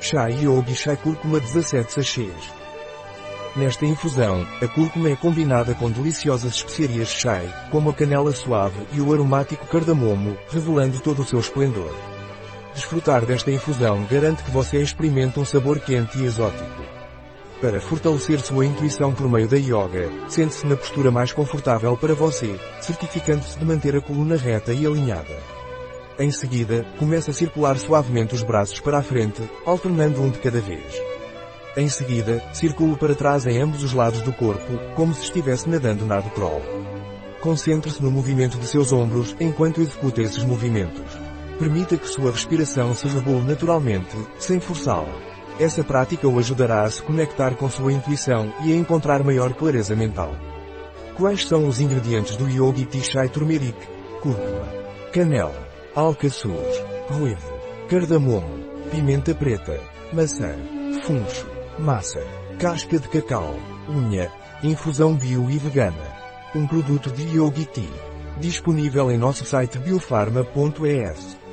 Chá Yogi Chai Cúrcuma 17 sachês. Nesta infusão, a cúrcuma é combinada com deliciosas especiarias chai, como a canela suave e o aromático cardamomo, revelando todo o seu esplendor. Desfrutar desta infusão garante que você experimente um sabor quente e exótico. Para fortalecer sua intuição por meio da yoga, sente-se na postura mais confortável para você, certificando-se de manter a coluna reta e alinhada. Em seguida, comece a circular suavemente os braços para a frente, alternando um de cada vez. Em seguida, circule para trás em ambos os lados do corpo, como se estivesse nadando nado crawl. Concentre-se no movimento de seus ombros enquanto executa esses movimentos. Permita que sua respiração se regule naturalmente, sem forçá-la. Essa prática o ajudará a se conectar com sua intuição e a encontrar maior clareza mental. Quais são os ingredientes do Yogi Tea Chai Turmeric? Cúrcuma, canela, alcaçuz, ruivo, cardamomo, pimenta preta, maçã, funcho, massa, casca de cacau, unha, infusão bio e vegana. Um produto de Yogi Tea. Disponível em nosso site biofarma.es.